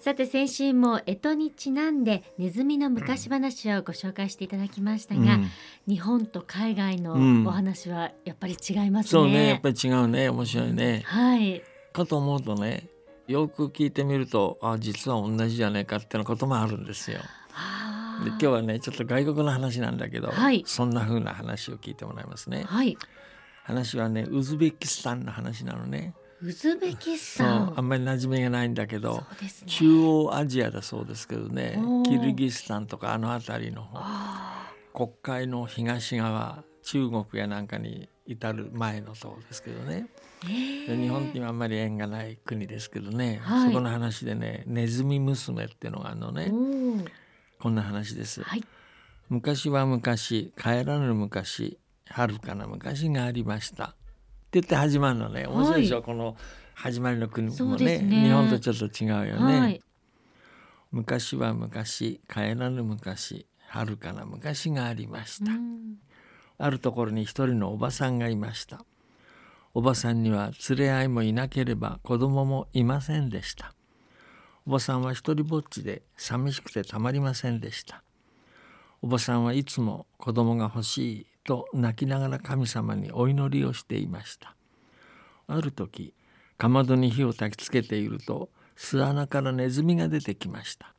さて先週も干支にちなんでネズミの昔話をご紹介していただきましたが、うん、日本と海外のお話はやっぱり違いますね、そうねやっぱり違うね。面白いね。はい。かと思うとねよく聞いてみるとあ実は同じじゃないかっていうこともあるんですよ。で今日はねちょっと外国の話なんだけど、はい、そんな風な話を聞いてもらいますね、はい、話はねウズベキスタンの話なのねウズベキスタン。あんまり馴染みがないんだけど、ね、中央アジアだそうですけどね。キルギスタンとかあの辺りの方。国会の東側中国やなんかに至る前のそうですけどね。日本にはあんまり縁がない国ですけどね、はい、そこの話でねネズミ娘っていうのがあるのね。こんな話です、はい、昔は昔帰らぬ昔遥かな昔がありました。って言って始まるのね面白いでしょ、はい、この始まりの国もね、ね、日本とちょっと違うよね。はい、昔は昔帰らぬ昔遥かな昔がありました。あるところに一人のおばさんがいました。おばさんには連れ合いもいなければ子供もいませんでした。おばさんは一人ぼっちで寂しくてたまりませんでした。おばさんはいつも子供が欲しいと泣きながら神様にお祈りをしていました。ある時かまどに火を焚きつけていると巣穴からネズミが出てきました。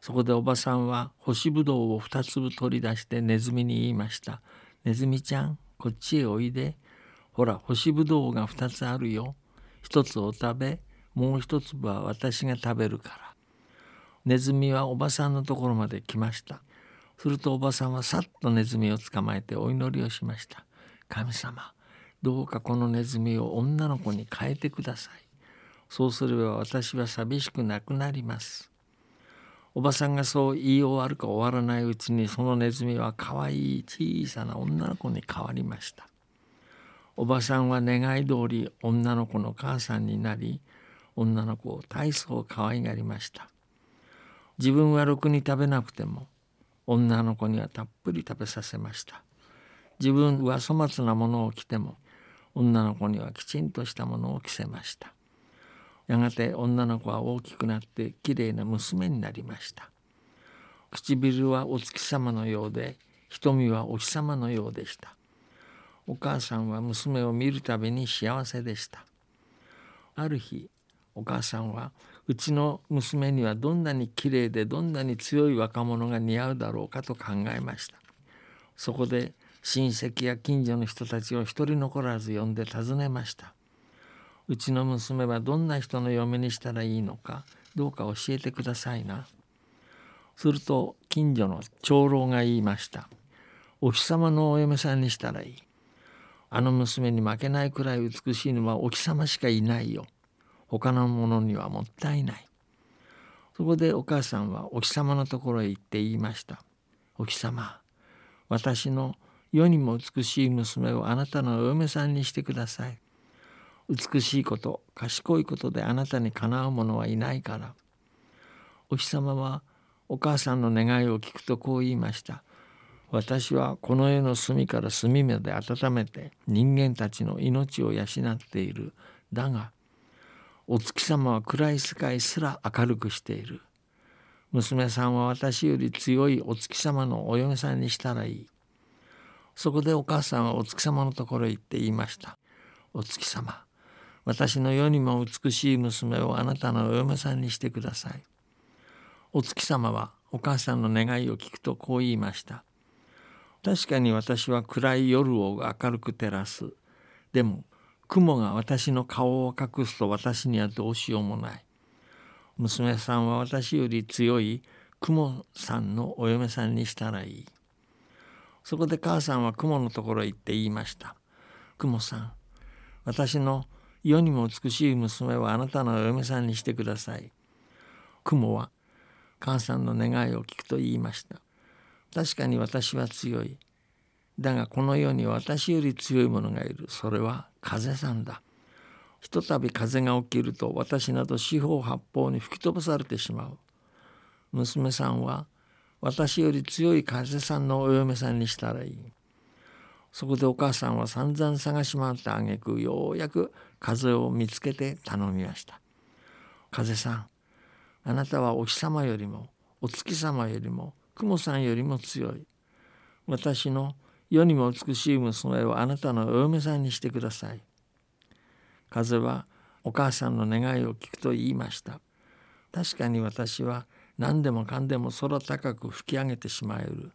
そこでおばさんは干しぶどうを二粒取り出してネズミに言いました「ネズミちゃんこっちへおいで。ほら干しぶどうが二つあるよ。一つお食べもう一粒は私が食べるから」ネズミはおばさんのところまで来ました。するとおばさんはさっとネズミを捕まえてお祈りをしました。神様どうかこのネズミを女の子に変えてください。そうすれば私は寂しくなくなります。おばさんがそう言い終わるか終わらないうちにそのネズミは可愛い小さな女の子に変わりました。おばさんは願い通り女の子の母さんになり女の子を大層可愛がりました。自分はろくに食べなくても女の子にはたっぷり食べさせました。自分は粗末なものを着ても女の子にはきちんとしたものを着せました。やがて女の子は大きくなってきれいな娘になりました。唇はお月様のようで瞳はお日様のようでした。お母さんは娘を見るたびに幸せでした。ある日お母さんはうちの娘にはどんなに綺麗でどんなに強い若者が似合うだろうかと考えました。そこで親戚や近所の人たちを一人残らず呼んで尋ねました。うちの娘はどんな人の嫁にしたらいいのかどうか教えてくださいな。すると近所の長老が言いました。お日様のお嫁さんにしたらいい。あの娘に負けないくらい美しいのはお日様しかいないよ。他のものにはもったいない。そこでお母さんはお日様のところへ行って言いました「お日様私の世にも美しい娘をあなたのお嫁さんにしてください」美しいこと賢いことであなたにかなう者はいないから。お日様はお母さんの願いを聞くとこう言いました。私はこの世の隅から隅まで温めて人間たちの命を養っている。だがお月様は暗い世界すら明るくしている。娘さんは私より強いお月様のお嫁さんにしたらいい。そこでお母さんはお月様のところへ行って言いました。お月様私の世にも美しい娘をあなたのお嫁さんにしてください。お月様はお母さんの願いを聞くとこう言いました。確かに私は暗い夜を明るく照らす。でも雲が私の顔を隠すと私にはどうしようもない。娘さんは私より強い雲さんのお嫁さんにしたらいい。そこで母さんは雲のところへ行って言いました。雲さん、私の世にも美しい娘をあなたのお嫁さんにしてください。雲は母さんの願いを聞くと言いました。確かに私は強い。だがこの世に私より強い者がいる。それは風さんだ。ひとたび風が起きると私など四方八方に吹き飛ばされてしまう。娘さんは私より強い風さんのお嫁さんにしたらいい。そこでお母さんは散々探し回った挙句ようやく風を見つけて頼みました。風さんあなたはお日様よりもお月様よりも雲さんよりも強い。私の世にも美しい娘をあなたのお嫁さんにしてください。風はお母さんの願いを聞くと言いました。確かに私は何でもかんでも空高く吹き上げてしまえる。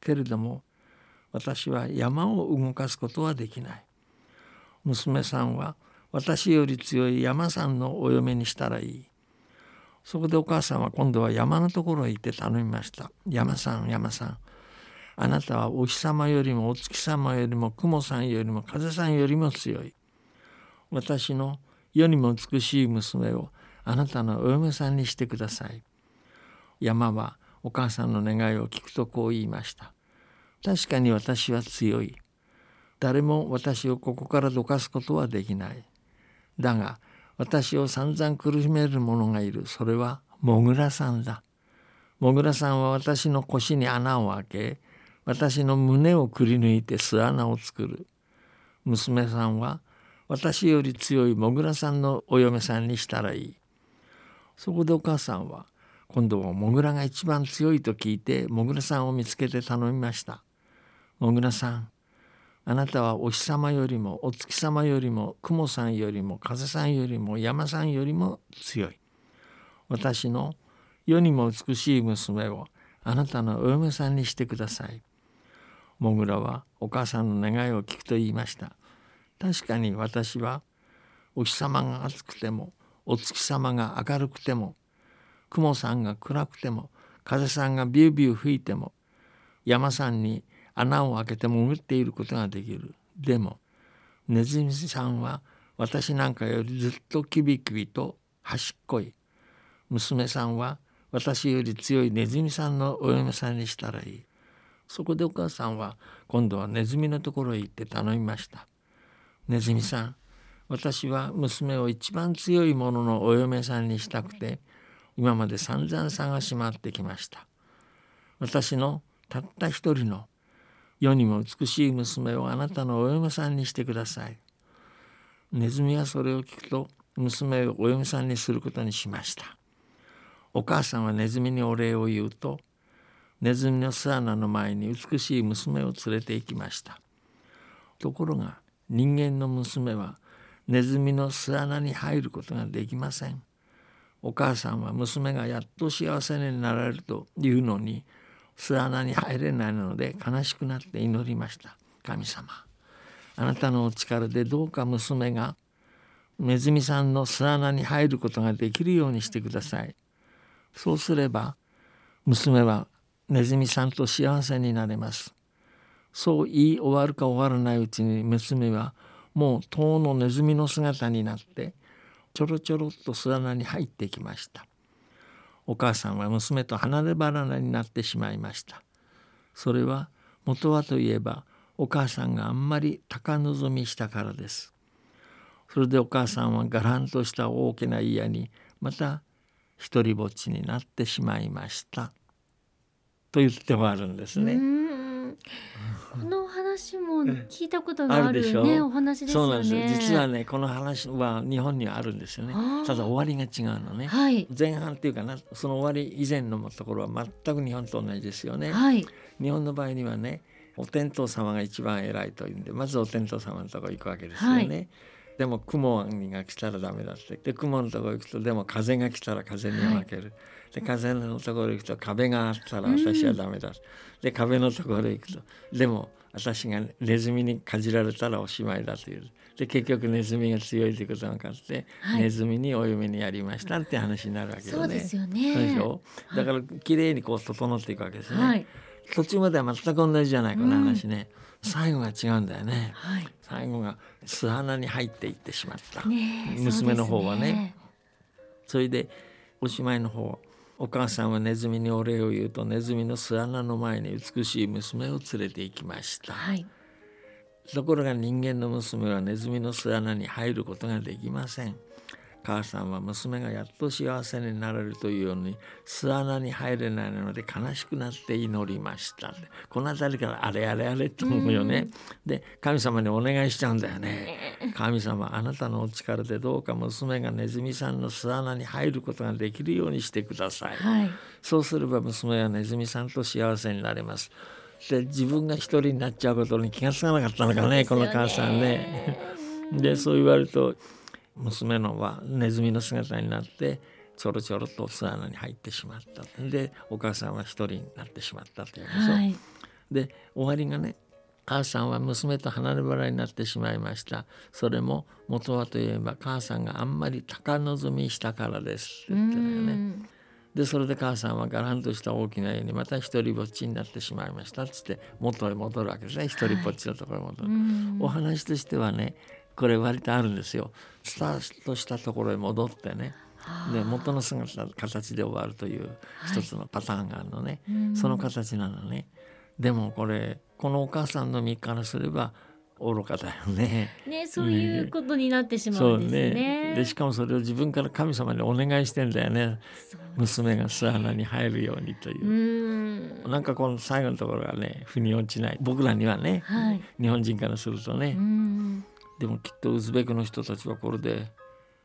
けれども私は山を動かすことはできない。娘さんは私より強い山さんのお嫁にしたらいい。そこでお母さんは今度は山のところへ行って頼みました。山さん山さん。あなたはお日様よりもお月様よりも雲さんよりも風さんよりも強い。私の世にも美しい娘をあなたのお嫁さんにしてください。山はお母さんの願いを聞くとこう言いました。確かに私は強い。誰も私をここからどかすことはできない。だが私を散々苦しめる者がいる。それはモグラさんだ。モグラさんは私の腰に穴を開け私の胸をくり抜いて巣穴を作る。娘さんは私より強いモグラさんのお嫁さんにしたらいい。そこでお母さんは今度はモグラが一番強いと聞いてモグラさんを見つけて頼みました。モグラさんあなたはお日様よりもお月様よりも雲さんよりも風さんよりも山さんよりも強い。私の世にも美しい娘をあなたのお嫁さんにしてください。モグラはお母さんの願いを聞くと言いました。確かに私はお日様が暑くてもお月様が明るくても雲さんが暗くても風さんがビュービュー吹いても山さんに穴を開けて潜っていることができる。でもネズミさんは私なんかよりずっとキビキビと端っこい。娘さんは私より強いネズミさんのお嫁さんにしたらいい。そこでお母さんは今度はネズミのところへ行って頼みました。ネズミさん私は娘を一番強いもののお嫁さんにしたくて今まで散々探し回ってきました。私のたった一人の世にも美しい娘をあなたのお嫁さんにしてください。ネズミはそれを聞くと娘をお嫁さんにすることにしました。お母さんはネズミにお礼を言うとネズミの巣穴の前に美しい娘を連れて行きました。ところが人間の娘はネズミの巣穴に入ることができません。お母さんは娘がやっと幸せになられるというのに巣穴に入れないので悲しくなって祈りました。神様あなたのお力でどうか娘がネズミさんの巣穴に入ることができるようにしてください。そうすれば娘はネズミさんと幸せになれます。そう言い終わるか終わらないうちに娘はもう遠のネズミの姿になってちょろちょろっと巣穴に入ってきました。お母さんは娘と離れ離れになってしまいました。それは元はといえばお母さんがあんまり高望みしたからです。それでお母さんはがらんとした大きな家にまた一りぼっちになってしまいました。と言ってもあるんですね。この話も聞いたことがあるね、お話ですよね。そうなんです。実はね、この話は日本にはあるんですよね。ただ終わりが違うのね。はい、前半っていうかな、その終わり以前のところは全く日本と同じですよね。はい、日本の場合にはね、お天道様が一番偉いというんで、まずお天道様のところ行くわけですよね。はいでも雲が来たらダメだって。で雲のところ行くとでも風が来たら風に負ける、はい、で風のところ行くと壁があったら私はダメだ、うん、で壁のところ行くとでも私がネズミにかじられたらおしまいだという。で結局ネズミが強いということが分かって、はい、ネズミにお嫁にやりましたって話になるわけよね。そうですよね。でしょ？だから綺麗にこう整っていくわけですね。はい、途中までは全く同じじゃないこの話ね。うん最後が違うんだよね、はい、最後が巣穴に入っていってしまった、ね、娘の方はね、ね、それでおしまいの方お母さんはネズミにお礼を言うとネズミの巣穴の前に美しい娘を連れて行きました、はい、ところが人間の娘はネズミの巣穴に入ることができません母さんは娘がやっと幸せになれるというように巣穴に入れないので悲しくなって祈りました。この辺りからあれあれあれって思うよね、で神様にお願いしちゃうんだよね。神様あなたのお力でどうか娘がネズミさんの巣穴に入ることができるようにしてください、はい、そうすれば娘はネズミさんと幸せになれます。で自分が一人になっちゃうことに気が付かなかったのかね。この母さんね。でそう言われると娘のはネズミの姿になってちょろちょろと巣穴に入ってしまった。でお母さんは一人になってしまったというでしょ。はい、で終わりがね母さんは娘と離れ離れになってしまいました。それも元はといえば母さんがあんまり高望みしたからです。って言ってるよね。でそれで母さんはがらんとした大きな家にまた一人ぼっちになってしまいました。っつって元へ戻るわけですね。一人ぼっちのところに戻る、はい、お話としてはねこれ割とあるんですよ。スタートしたところへ戻ってね。で元の姿形で終わるという一つのパターンがあるのね、はい、その形なのね。でもこれこのお母さんの身からすれば愚かだよね。ね、そういうことになってしまうんですね。ね。でしかもそれを自分から神様にお願いしてんだよね。娘が巣穴に入るようにという。うなんかこの最後のところがね腑に落ちない。僕らにはね、はい、日本人からするとね。でもきっとウズベクの人たちはこれで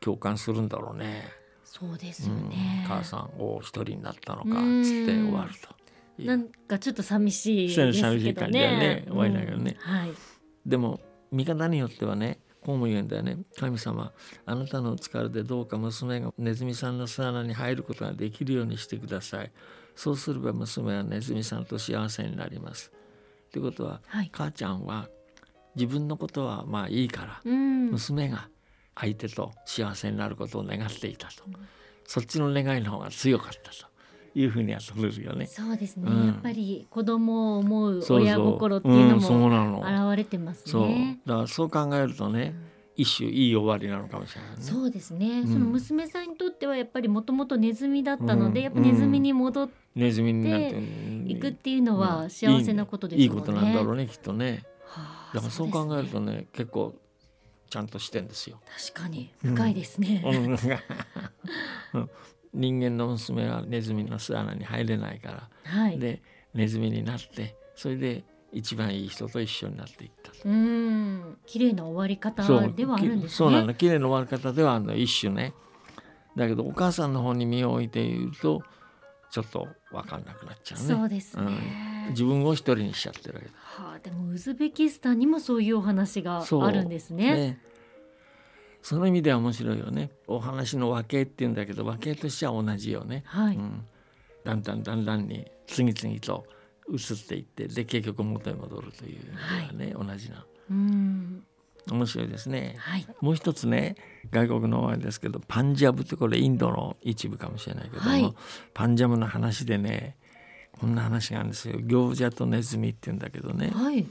共感するんだろうね。そうですよね。うん、母さんお一人になったのかっつって終わると。なんかちょっと寂しいですけどね。寂しい感じだね。終わりだけどね。うん、はい。でも見方によってはねこうも言うんだよね神様あなたの力でどうか娘がネズミさんの巣穴に入ることができるようにしてくださいそうすれば娘はネズミさんと幸せになりますということは、はい、母ちゃんは自分のことはまあいいから、うん、娘が相手と幸せになることを願っていたと、そっちの願いの方が強かったと。いうふうには取れるよね。そうですね、うん、やっぱり子供を思う親心っていうのも現れてますね。だからそう考えるとね、一種いい終わりなのかもしれない、ね、そうですね、うん、その娘さんにとってはやっぱりもともとネズミだったので、うん、やっぱネズミに戻って、ネズミになっていくっていうのは幸せなことですね、いいことなんだろうねきっとね。はあ、だからそう考えるとね、ね、結構ちゃんとしてんですよ。確かに。深いですね。人間の娘はネズミの巣穴に入れないから、はい、でネズミになってそれで一番いい人と一緒になっていったうん。綺麗な終わり方ではあるんですね。そうなの綺麗な終わり方ではあるの。一種ね。だけどお母さんの方に身を置いているとちょっと分かんなくなっちゃうね。そうですね、うん、自分を一人にしちゃってるわけだ、はあ、でもウズベキスタンにもそういうお話があるんですね。ね。その意味では面白いよね。お話の和形っていうんだけど和形としては同じよね、はい、うん、だんだんだんだんに次々と移っていってで結局元へ戻るというのはね、はい、同じな。うん。面白いですね、はい、もう一つね外国のあれですけどパンジャブってこれインドの一部かもしれないけども、はい、パンジャブの話でねこんな話があるんですよ。行者とネズミって言うんだけどね、はい、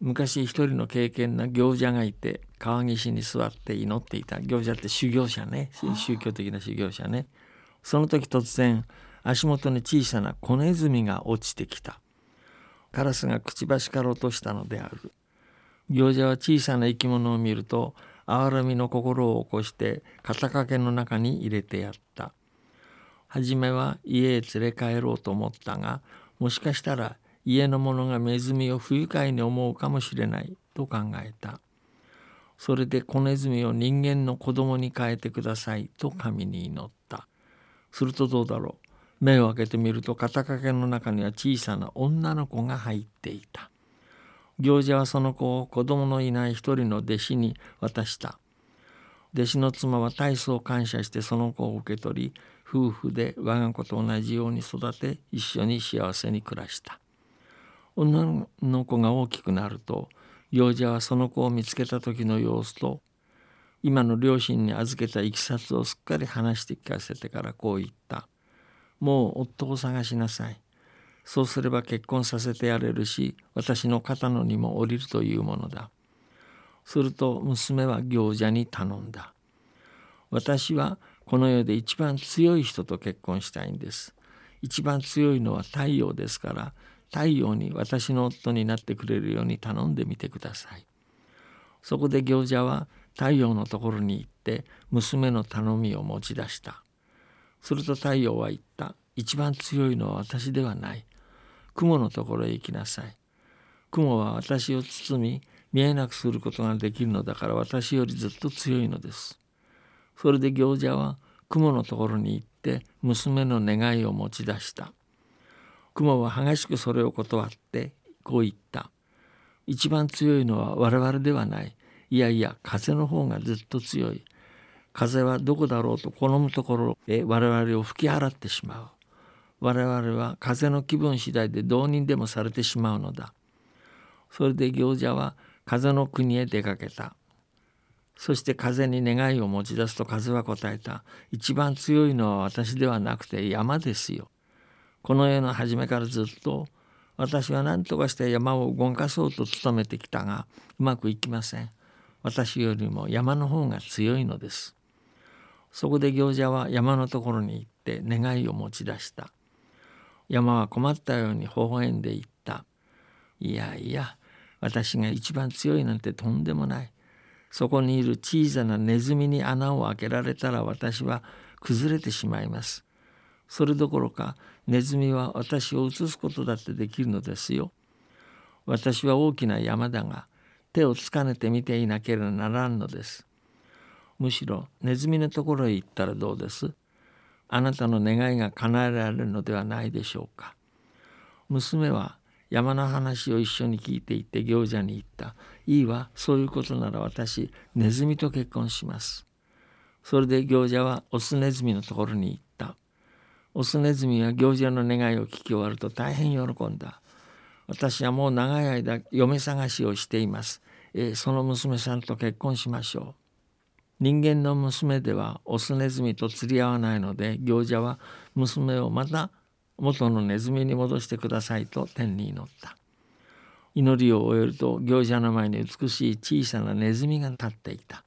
昔一人の敬虔な行者がいて川岸に座って祈っていた。行者って修行者ね。宗教的な修行者ね。その時突然足元に小さな子ネズミが落ちてきた。カラスがくちばしから落としたのである。行者は小さな生き物を見ると憐れみの心を起こして肩掛けの中に入れてやった初めは家へ連れ帰ろうと思ったがもしかしたら家の者がネズミを不愉快に思うかもしれないと考えた。それで子ネズミを人間の子供に変えてくださいと神に祈った。するとどうだろう。目を開けてみると肩掛けの中には小さな女の子が入っていた。行者はその子を子供のいない一人の弟子に渡した。弟子の妻は大層感謝してその子を受け取り夫婦で我が子と同じように育て一緒に幸せに暮らした。女の子が大きくなると幼者はその子を見つけた時の様子と今の両親に預けたいきさつをすっかり話して聞かせてからこう言った「もう夫を探しなさい」そうすれば結婚させてやれるし私の肩の荷も降りるというものだ。すると娘は行者に頼んだ。私はこの世で一番強い人と結婚したいんです。一番強いのは太陽ですから太陽に私の夫になってくれるように頼んでみてください。そこで行者は太陽のところに行って娘の頼みを持ち出した。すると太陽は言った。一番強いのは私ではない。雲のところへ行きなさい。雲は私を包み見えなくすることができるのだから私よりずっと強いのです。それで行者は雲のところに行って娘の願いを持ち出した。雲は激しくそれを断ってこう言った。一番強いのは我々ではない。いやいや風の方がずっと強い。風はどこだろうと好むところへ我々を吹き払ってしまう。我々は風の気分次第でどうにでもされてしまうのだ。それで行者は風の国へ出かけた。そして風に願いを持ち出すと風は答えた。一番強いのは私ではなくて山ですよ。この世の初めからずっと私は何とかして山を動かそうと努めてきたがうまくいきません。私よりも山の方が強いのです。そこで行者は山のところに行って願いを持ち出した。山は困ったように微笑んで言った。いやいや私が一番強いなんてとんでもない。そこにいる小さなネズミに穴を開けられたら私は崩れてしまいますそれどころかネズミは私を移すことだってできるのですよ。私は大きな山だが手をつかねて見ていなければならんのです。むしろネズミのところへ行ったらどうです？あなたの願いが叶えられるのではないでしょうか。娘は山の話を一緒に聞いていて行者に言った。いいわ、そういうことなら私、ネズミと結婚します。それで行者はオスネズミのところに行った。オスネズミは行者の願いを聞き終わると大変喜んだ。私はもう長い間嫁探しをしています。えー、その娘さんと結婚しましょう。人間の娘ではオスネズミと釣り合わないので行者は娘をまた元のネズミに戻してくださいと天に祈った。祈りを終えると行者の前に美しい小さなネズミが立っていた。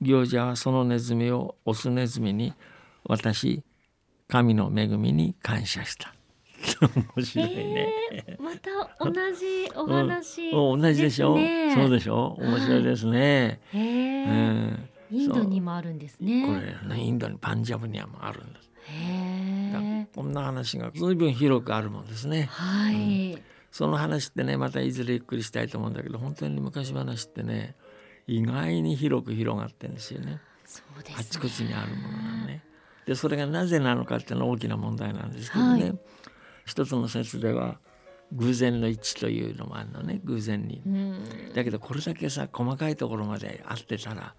行者はそのネズミをオスネズミに渡し神の恵みに感謝した。面白いね、えー、また同じお話、うん、同じでしょ、ね、そうでしょ？面白いですね、はい、えー、インドにもあるんですね。これねインドにパンジャブにもあるんです。こんな話が随分広くあるもんですね。はい、うん、その話ってねまたいずれゆっくりしたいと思うんだけど本当に昔話ってね意外に広く広がってんですよね。そうです、ね、あちこちにあるものがね。でそれがなぜなのかっていうのは大きな問題なんですけどね、はい、一つの説では偶然の一致というのもあるのね。偶然に。だけどこれだけさ細かいところまで合ってたら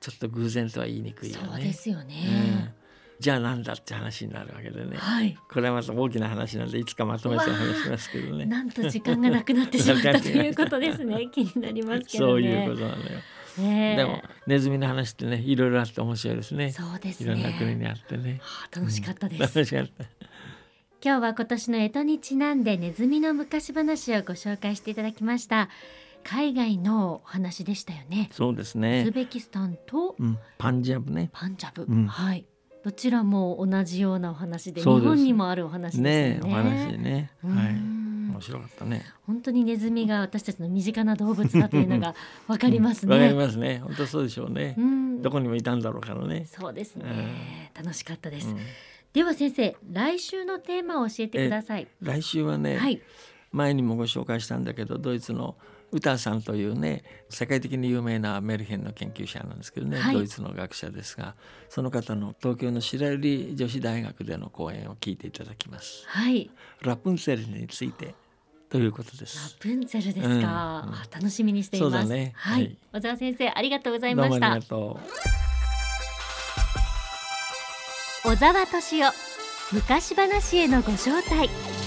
ちょっと偶然とは言いにくいよね。そうですよね、うんじゃあなんだって話になるわけでね、はい、これはまた大きな話なんでいつかまとめて話しますけどね。なんと時間がなくなってしまった ということですね。気になりますけど、ね、そういうことなのよ。え。ー、でもネズミの話ってねいろいろあって面白いですね。そうです、ね、いろんな国にあってね、はあ、楽しかったです、うん、楽しかった。今日は今年の干支にちなんでネズミの昔話をご紹介していただきました。海外のお話でしたよね。そうですね。ウズベキスタンと、うん、パンジャブね。パンジャブ、うん、はいどちらも同じようなお話で日本にもあるお話ですね。ねお話ね。はい。面白かったね。本当にネズミが私たちの身近な動物だというのが わかりますね。わ、かりますね。本当そうでしょうね。どこにもいたんだろうからね。そうですね。楽しかったです。では先生、来週のテーマを教えてください。来週はね、はい、前にもご紹介したんだけど、ドイツのウタさんというね世界的に有名なメルヘンの研究者なんですけどね、はい、ドイツの学者ですがその方の東京の白百合女子大学での講演を聞いていただきます。はい、ラプンツェルについてということです。ラプンツェルですか、うんうん、楽しみにしています。ね、はい、小沢先生ありがとうございました。小沢敏夫昔話へのご招待。